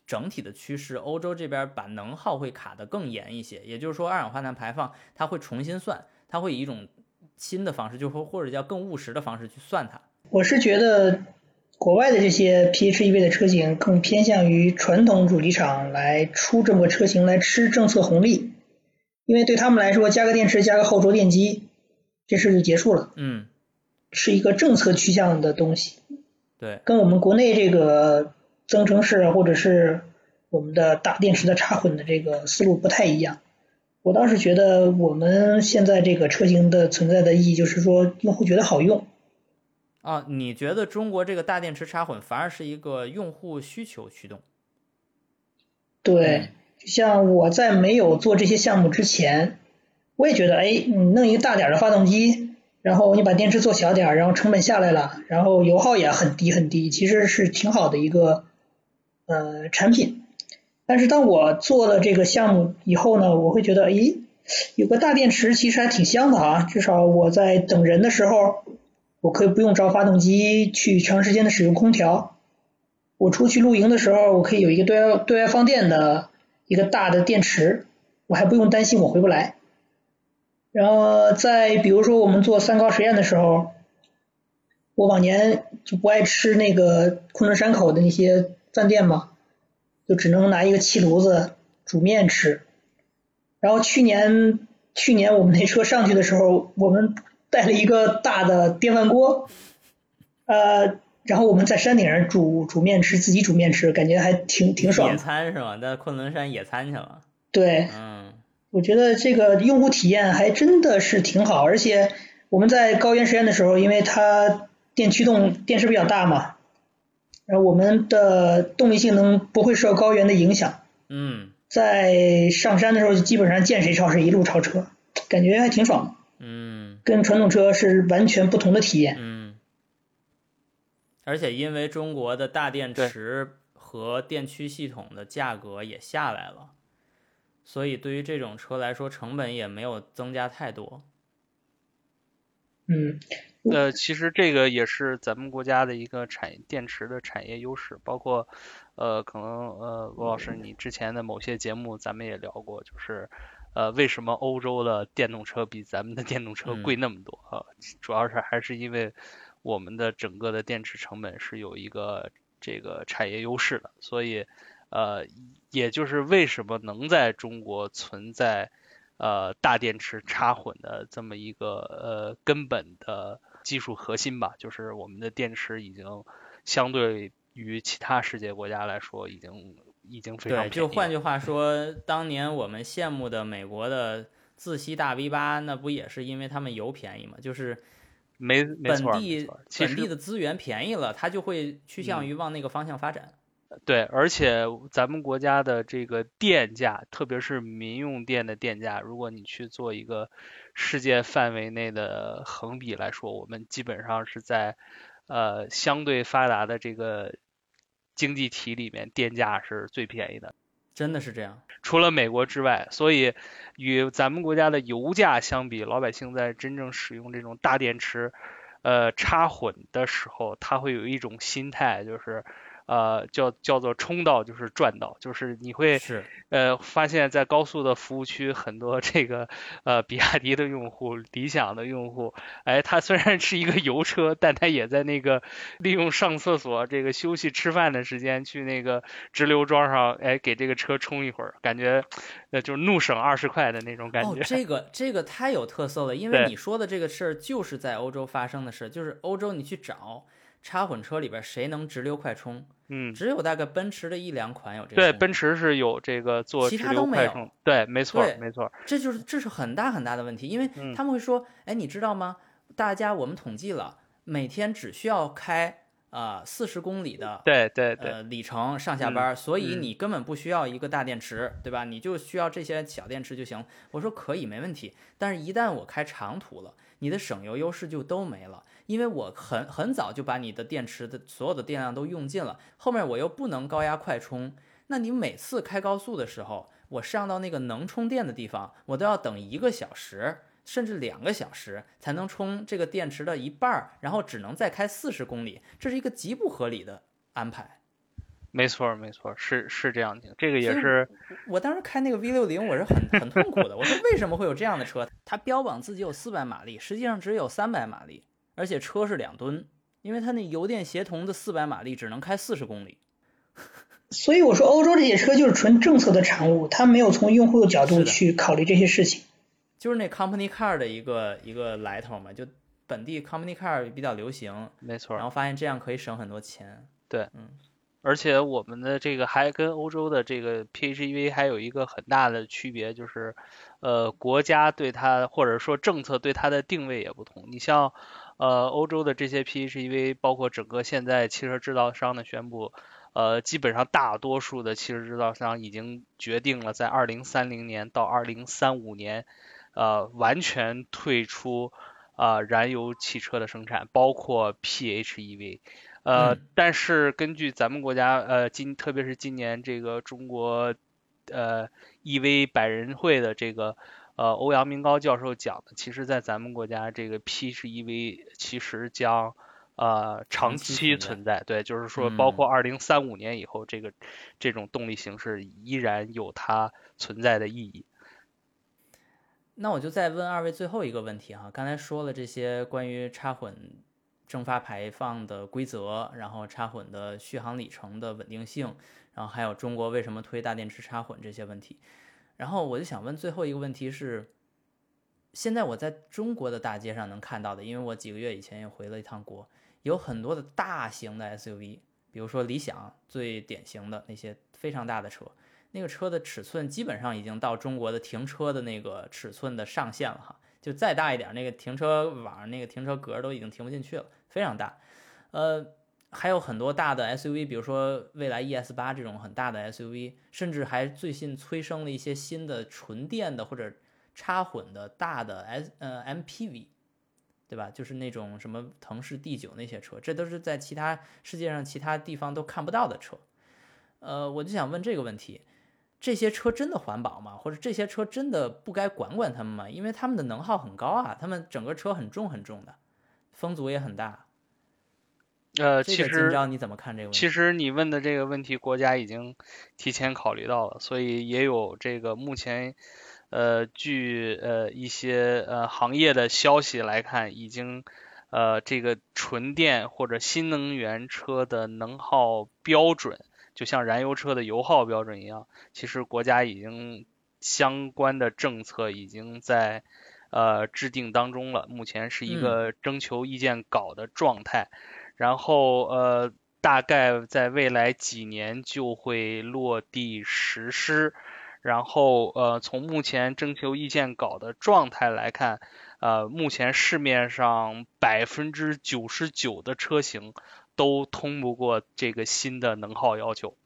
Speaker 1: 整体的趋势，欧洲这边把能耗会卡得更严一些，也就是说，二氧化碳排放它会重新算，它会以一种新的方式，就说或者叫更务实的方式去算它。
Speaker 2: 我是觉得国外的这些 PHEV 的车型更偏向于传统主机厂来出这么个车型来吃政策红利，因为对他们来说，加个电池加个后轴电机，这事就结束了。
Speaker 1: 嗯，
Speaker 2: 是一个政策趋向的东西。
Speaker 1: 对，
Speaker 2: 跟我们国内这个。增程式或者是我们的大电池的插混的这个思路不太一样。我倒是觉得我们现在这个车型的存在的意义就是说用户觉得好用。
Speaker 1: 啊，你觉得中国这个大电池插混反而是一个用户需求驱动？
Speaker 2: 对，像我在没有做这些项目之前，我也觉得，哎，你弄一个大点的发动机，然后你把电池做小点儿，然后成本下来了，然后油耗也很低很低，其实是挺好的一个呃产品。但是当我做了这个项目以后呢，我会觉得，咦，有个大电池其实还挺香的啊，至少我在等人的时候，我可以不用着发动机去长时间的使用空调。我出去露营的时候，我可以有一个对外对外放电的一个大的电池，我还不用担心我回不来。然后再比如说我们做三高实验的时候，我往年就不爱吃那个昆仑山口的那些饭店嘛，就只能拿一个气炉子煮面吃。然后去年去年我们那车上去的时候，我们带了一个大的电饭锅，呃。然后我们在山顶上煮煮面吃，自己煮面吃，感觉还挺挺爽。
Speaker 1: 野餐是吗？在昆仑山野餐去了。
Speaker 2: 对，
Speaker 1: 嗯，
Speaker 2: 我觉得这个用户体验还真的是挺好，而且我们在高原实验的时候，因为它电驱动电池比较大嘛，然后我们的动力性能不会受高原的影响。
Speaker 1: 嗯，
Speaker 2: 在上山的时候，基本上见谁超谁，一路超车，感觉还挺爽。
Speaker 1: 嗯，
Speaker 2: 跟传统车是完全不同的体验。
Speaker 1: 嗯。而且因为中国的大电池和电驱系统的价格也下来了，所以对于这种车来说，成本也没有增加太多。
Speaker 2: 嗯，(laughs)
Speaker 3: 呃，其实这个也是咱们国家的一个产电池的产业优势，包括呃，可能呃，罗老师你之前的某些节目咱们也聊过，就是呃，为什么欧洲的电动车比咱们的电动车贵那么多啊？主要是还是因为。我们的整个的电池成本是有一个这个产业优势的，所以呃，也就是为什么能在中国存在呃大电池插混的这么一个呃根本的技术核心吧，就是我们的电池已经相对于其他世界国家来说，已经已经非常
Speaker 1: 对。就换句话说，当年我们羡慕的美国的自吸大 V 八，那不也是因为他们油便宜嘛？就是。
Speaker 3: 没
Speaker 1: 本地本地的资源便宜了，它就会趋向于往那个方向发展。
Speaker 3: 对，而且咱们国家的这个电价，特别是民用电的电价，如果你去做一个世界范围内的横比来说，我们基本上是在呃相对发达的这个经济体里面，电价是最便宜的。
Speaker 1: 真的是这样，
Speaker 3: 除了美国之外，所以与咱们国家的油价相比，老百姓在真正使用这种大电池，呃，插混的时候，他会有一种心态，就是。呃，叫叫做冲到就是赚到，就是你会
Speaker 1: 是
Speaker 3: 呃发现，在高速的服务区，很多这个呃比亚迪的用户、理想的用户，哎，他虽然是一个油车，但他也在那个利用上厕所、这个休息吃饭的时间去那个直流桩上，哎，给这个车充一会儿，感觉呃就是怒省二十块的那种感觉。哦，
Speaker 1: 这个 (laughs) 这个太有特色了，因为你说的这个事儿就是在欧洲发生的事，就是欧洲你去找插混车里边谁能直流快充。
Speaker 3: 嗯，
Speaker 1: 只有大概奔驰的一两款有这个。
Speaker 3: 对，奔驰是有这个做
Speaker 1: 其他都没
Speaker 3: 有。对，没错，没错。
Speaker 1: 这就是这是很大很大的问题，因为他们会说，哎，你知道吗？大家我们统计了，每天只需要开啊四十公里的，
Speaker 3: 对对对，
Speaker 1: 呃里程上下班，所以你根本不需要一个大电池，对吧？你就需要这些小电池就行。我说可以，没问题。但是，一旦我开长途了，你的省油优势就都没了。因为我很很早就把你的电池的所有的电量都用尽了，后面我又不能高压快充，那你每次开高速的时候，我上到那个能充电的地方，我都要等一个小时甚至两个小时才能充这个电池的一半儿，然后只能再开四十公里，这是一个极不合理的安排。
Speaker 3: 没错，没错，是是这样的，这个也是。
Speaker 1: 我当时开那个 V 六零，我是很很痛苦的。我说为什么会有这样的车？它标榜自己有四百马力，实际上只有三百马力。而且车是两吨，因为它那油电协同的四百马力只能开四十公里。
Speaker 2: 所以我说欧洲这些车就是纯政策的产物，它没有从用户的角度去考虑这些事情。
Speaker 1: 就是那 company car 的一个一个来头嘛，就本地 company car 比较流行，
Speaker 3: 没错。
Speaker 1: 然后发现这样可以省很多钱。
Speaker 3: 对，
Speaker 1: 嗯。
Speaker 3: 而且我们的这个还跟欧洲的这个 PHEV 还有一个很大的区别，就是呃国家对它或者说政策对它的定位也不同。你像。呃，欧洲的这些 PHEV，包括整个现在汽车制造商的宣布，呃，基本上大多数的汽车制造商已经决定了在2030年到2035年，呃，完全退出啊燃油汽车的生产，包括 PHEV。呃，但是根据咱们国家呃今特别是今年这个中国呃 EV 百人会的这个呃欧阳明高教授讲的，其实在咱们国家这个 PHEV 其实将呃长期存在，对，就是说包括二零三五年以后，这个这种动力形式依然有它存在的意义。
Speaker 1: 那我就再问二位最后一个问题哈，刚才说了这些关于插混。蒸发排放的规则，然后插混的续航里程的稳定性，然后还有中国为什么推大电池插混这些问题，然后我就想问最后一个问题是，现在我在中国的大街上能看到的，因为我几个月以前也回了一趟国，有很多的大型的 SUV，比如说理想最典型的那些非常大的车，那个车的尺寸基本上已经到中国的停车的那个尺寸的上限了哈，就再大一点，那个停车网那个停车格都已经停不进去了。非常大，呃，还有很多大的 SUV，比如说蔚来 ES 八这种很大的 SUV，甚至还最近催生了一些新的纯电的或者插混的大的 S 呃 MPV，对吧？就是那种什么腾势 D 九那些车，这都是在其他世界上其他地方都看不到的车。呃，我就想问这个问题：这些车真的环保吗？或者这些车真的不该管管他们吗？因为他们的能耗很高啊，他们整个车很重很重的。风阻也很大，
Speaker 3: 呃，其实
Speaker 1: 你怎么看这个问题？
Speaker 3: 其实你问的这个问题，国家已经提前考虑到了，所以也有这个目前，呃，据呃一些呃行业的消息来看，已经呃这个纯电或者新能源车的能耗标准，就像燃油车的油耗标准一样，其实国家已经相关的政策已经在。呃，制定当中了，目前是一个征求意见稿的状态，然后呃，大概在未来几年就会落地实施，然后呃，从目前征求意见稿的状态来看，呃，目前市面上百分之九十九的车型都通不过这个新的能耗要求。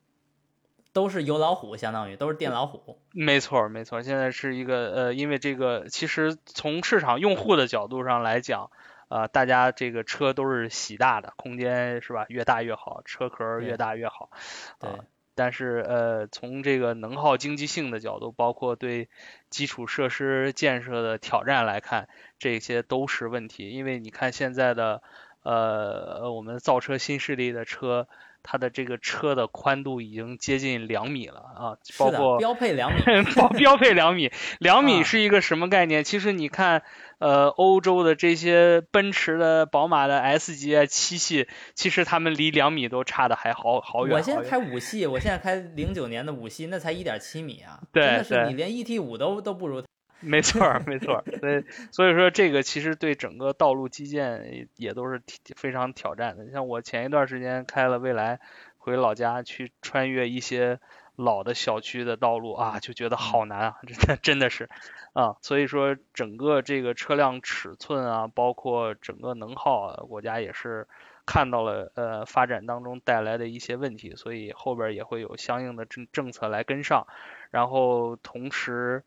Speaker 1: 都是油老虎，相当于都是电老虎。
Speaker 3: 没错，没错。现在是一个呃，因为这个，其实从市场用户的角度上来讲，呃，大家这个车都是喜大的，空间是吧？越大越好，车壳越大越好。
Speaker 1: 啊。
Speaker 3: 但是呃，从这个能耗经济性的角度，包括对基础设施建设的挑战来看，这些都是问题。因为你看现在的呃，我们造车新势力的车。它的这个车的宽度已经接近两米了啊，包括
Speaker 1: 标配两米，(laughs)
Speaker 3: 标标配两米，(laughs) 两米是一个什么概念？其实你看，呃，欧洲的这些奔驰的、宝马的 S 级啊、七系，其实他们离两米都差的还好好远。
Speaker 1: 我现在开五系，我现在开零九年的五系，那才一点七米啊，
Speaker 3: 真
Speaker 1: 的是你连 ET 五都都不如。(laughs)
Speaker 3: 没错，没错，所以所以说这个其实对整个道路基建也都是非常挑战的。像我前一段时间开了蔚来回老家去穿越一些老的小区的道路啊，就觉得好难啊，真的真的是啊。所以说整个这个车辆尺寸啊，包括整个能耗，国家也是看到了呃发展当中带来的一些问题，所以后边也会有相应的政政策来跟上，然后同时。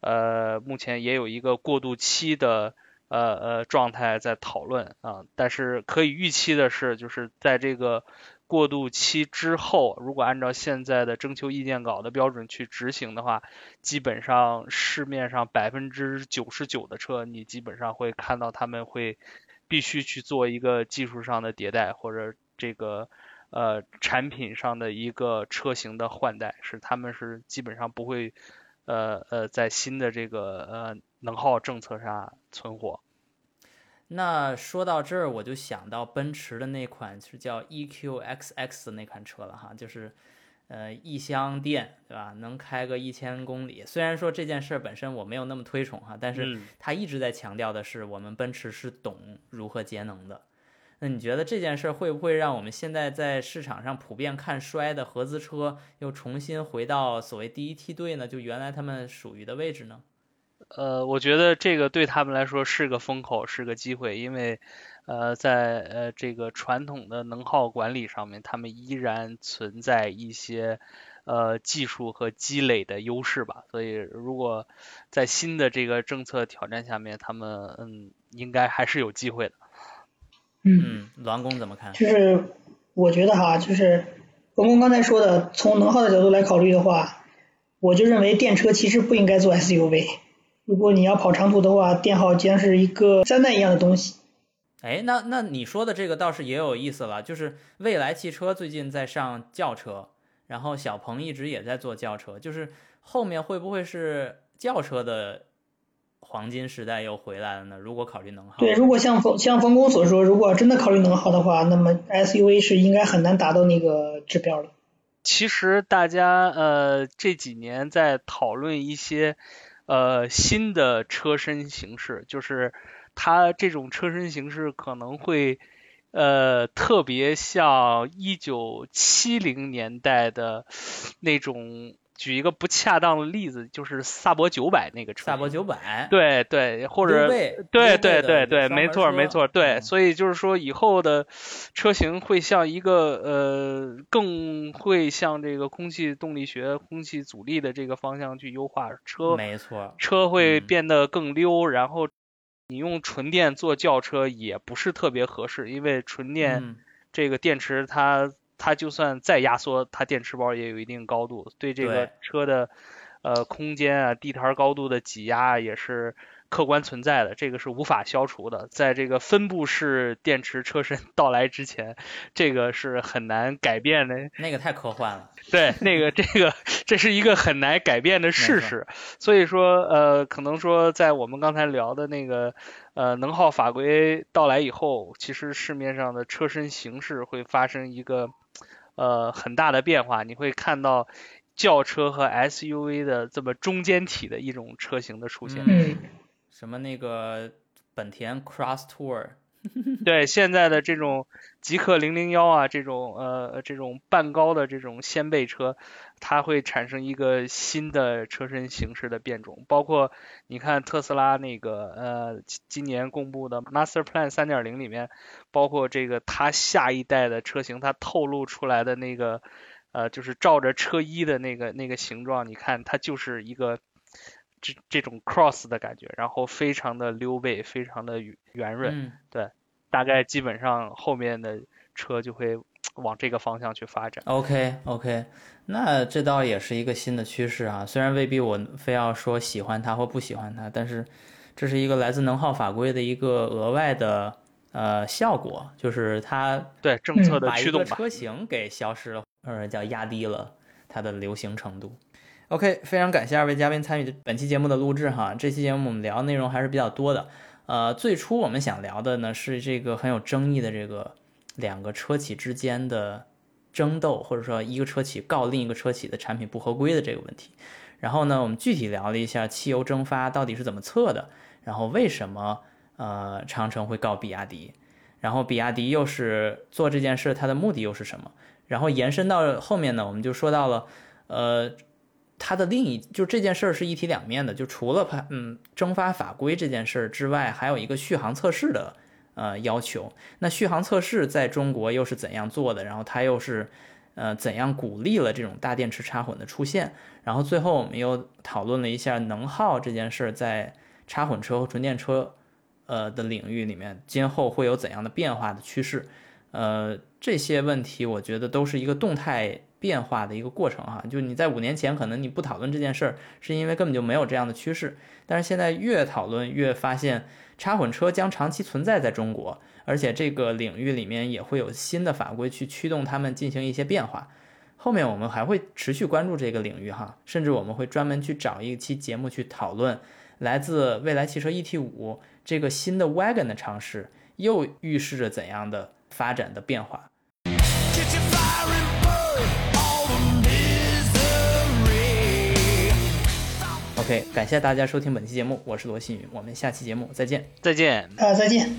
Speaker 3: 呃，目前也有一个过渡期的呃呃状态在讨论啊，但是可以预期的是，就是在这个过渡期之后，如果按照现在的征求意见稿的标准去执行的话，基本上市面上百分之九十九的车，你基本上会看到他们会必须去做一个技术上的迭代，或者这个呃产品上的一个车型的换代，是他们是基本上不会。呃呃，在新的这个呃能耗政策上存活。
Speaker 1: 那说到这儿，我就想到奔驰的那款是叫 EQXX 的那款车了哈，就是呃一箱电，对吧？能开个一千公里。虽然说这件事本身我没有那么推崇哈，但是他一直在强调的是，我们奔驰是懂如何节能的。那你觉得这件事会不会让我们现在在市场上普遍看衰的合资车又重新回到所谓第一梯队呢？就原来他们属于的位置呢？
Speaker 3: 呃，我觉得这个对他们来说是个风口，是个机会，因为呃，在呃这个传统的能耗管理上面，他们依然存在一些呃技术和积累的优势吧。所以，如果在新的这个政策挑战下面，他们嗯应该还是有机会的。
Speaker 2: 嗯，
Speaker 1: 栾工怎么看？
Speaker 2: 就是我觉得哈，就是文工刚才说的，从能耗的角度来考虑的话，我就认为电车其实不应该做 SUV。如果你要跑长途的话，电耗将是一个灾难一样的东西。
Speaker 1: 哎，那那你说的这个倒是也有意思了，就是蔚来汽车最近在上轿车，然后小鹏一直也在做轿车，就是后面会不会是轿车的黄金时代又回来了呢？如果考虑能耗，
Speaker 2: 对，如果像冯像冯工所说，如果真的考虑能耗的话，那么 SUV 是应该很难达到那个指标的。
Speaker 3: 其实大家呃这几年在讨论一些呃新的车身形式，就是它这种车身形式可能会呃特别像一九七零年代的那种。举一个不恰当的例子，就是萨博九百那个车。
Speaker 1: 萨博九百。
Speaker 3: 对对，或者对对对对，没错没错，对。所以就是说，以后的车型会像一个呃，更会向这个空气动力学、空气阻力的这个方向去优化车。
Speaker 1: 没错。
Speaker 3: 车会变得更溜，然后你用纯电做轿车也不是特别合适，因为纯电这个电池它。它就算再压缩，它电池包也有一定高度，对这个车的呃空间啊、地台高度的挤压也是客观存在的，这个是无法消除的。在这个分布式电池车身到来之前，(laughs) 这个是很难改变的。
Speaker 1: 那个太科幻了。(laughs)
Speaker 3: 对，那个这个这是一个很难改变的事实。所以说呃，可能说在我们刚才聊的那个。呃，能耗法规到来以后，其实市面上的车身形式会发生一个呃很大的变化。你会看到轿车和 SUV 的这么中间体的一种车型的出现。
Speaker 2: 嗯。
Speaker 1: 什么那个本田 Cross Tour。(laughs)
Speaker 3: 对现在的这种极氪零零幺啊，这种呃这种半高的这种掀背车，它会产生一个新的车身形式的变种。包括你看特斯拉那个呃今年公布的 Master Plan 三点零里面，包括这个它下一代的车型，它透露出来的那个呃就是照着车衣的那个那个形状，你看它就是一个这这种 cross 的感觉，然后非常的溜背，非常的圆润，对。大概基本上后面的车就会往这个方向去发展。
Speaker 1: OK OK，那这倒也是一个新的趋势啊。虽然未必我非要说喜欢它或不喜欢它，但是这是一个来自能耗法规的一个额外的呃效果，就是它
Speaker 3: 对政策的驱动
Speaker 1: 把车型给消失了，或者叫压低了它的流行程度。OK，非常感谢二位嘉宾参与本期节目的录制哈。这期节目我们聊内容还是比较多的。呃，最初我们想聊的呢是这个很有争议的这个两个车企之间的争斗，或者说一个车企告另一个车企的产品不合规的这个问题。然后呢，我们具体聊了一下汽油蒸发到底是怎么测的，然后为什么呃长城会告比亚迪，然后比亚迪又是做这件事它的目的又是什么？然后延伸到后面呢，我们就说到了呃。它的另一就这件事儿是一体两面的，就除了排嗯蒸发法规这件事儿之外，还有一个续航测试的呃要求。那续航测试在中国又是怎样做的？然后它又是呃怎样鼓励了这种大电池插混的出现？然后最后我们又讨论了一下能耗这件事儿在插混车和纯电车呃的领域里面，今后会有怎样的变化的趋势？呃，这些问题我觉得都是一个动态。变化的一个过程哈，就你在五年前可能你不讨论这件事儿，是因为根本就没有这样的趋势。但是现在越讨论越发现，插混车将长期存在在中国，而且这个领域里面也会有新的法规去驱动他们进行一些变化。后面我们还会持续关注这个领域哈，甚至我们会专门去找一期节目去讨论来自未来汽车 ET 五这个新的 wagon 的尝试，又预示着怎样的发展的变化。OK，感谢大家收听本期节目，我是罗新宇，我们下期节目再见，
Speaker 3: 再见，
Speaker 2: 啊，再见。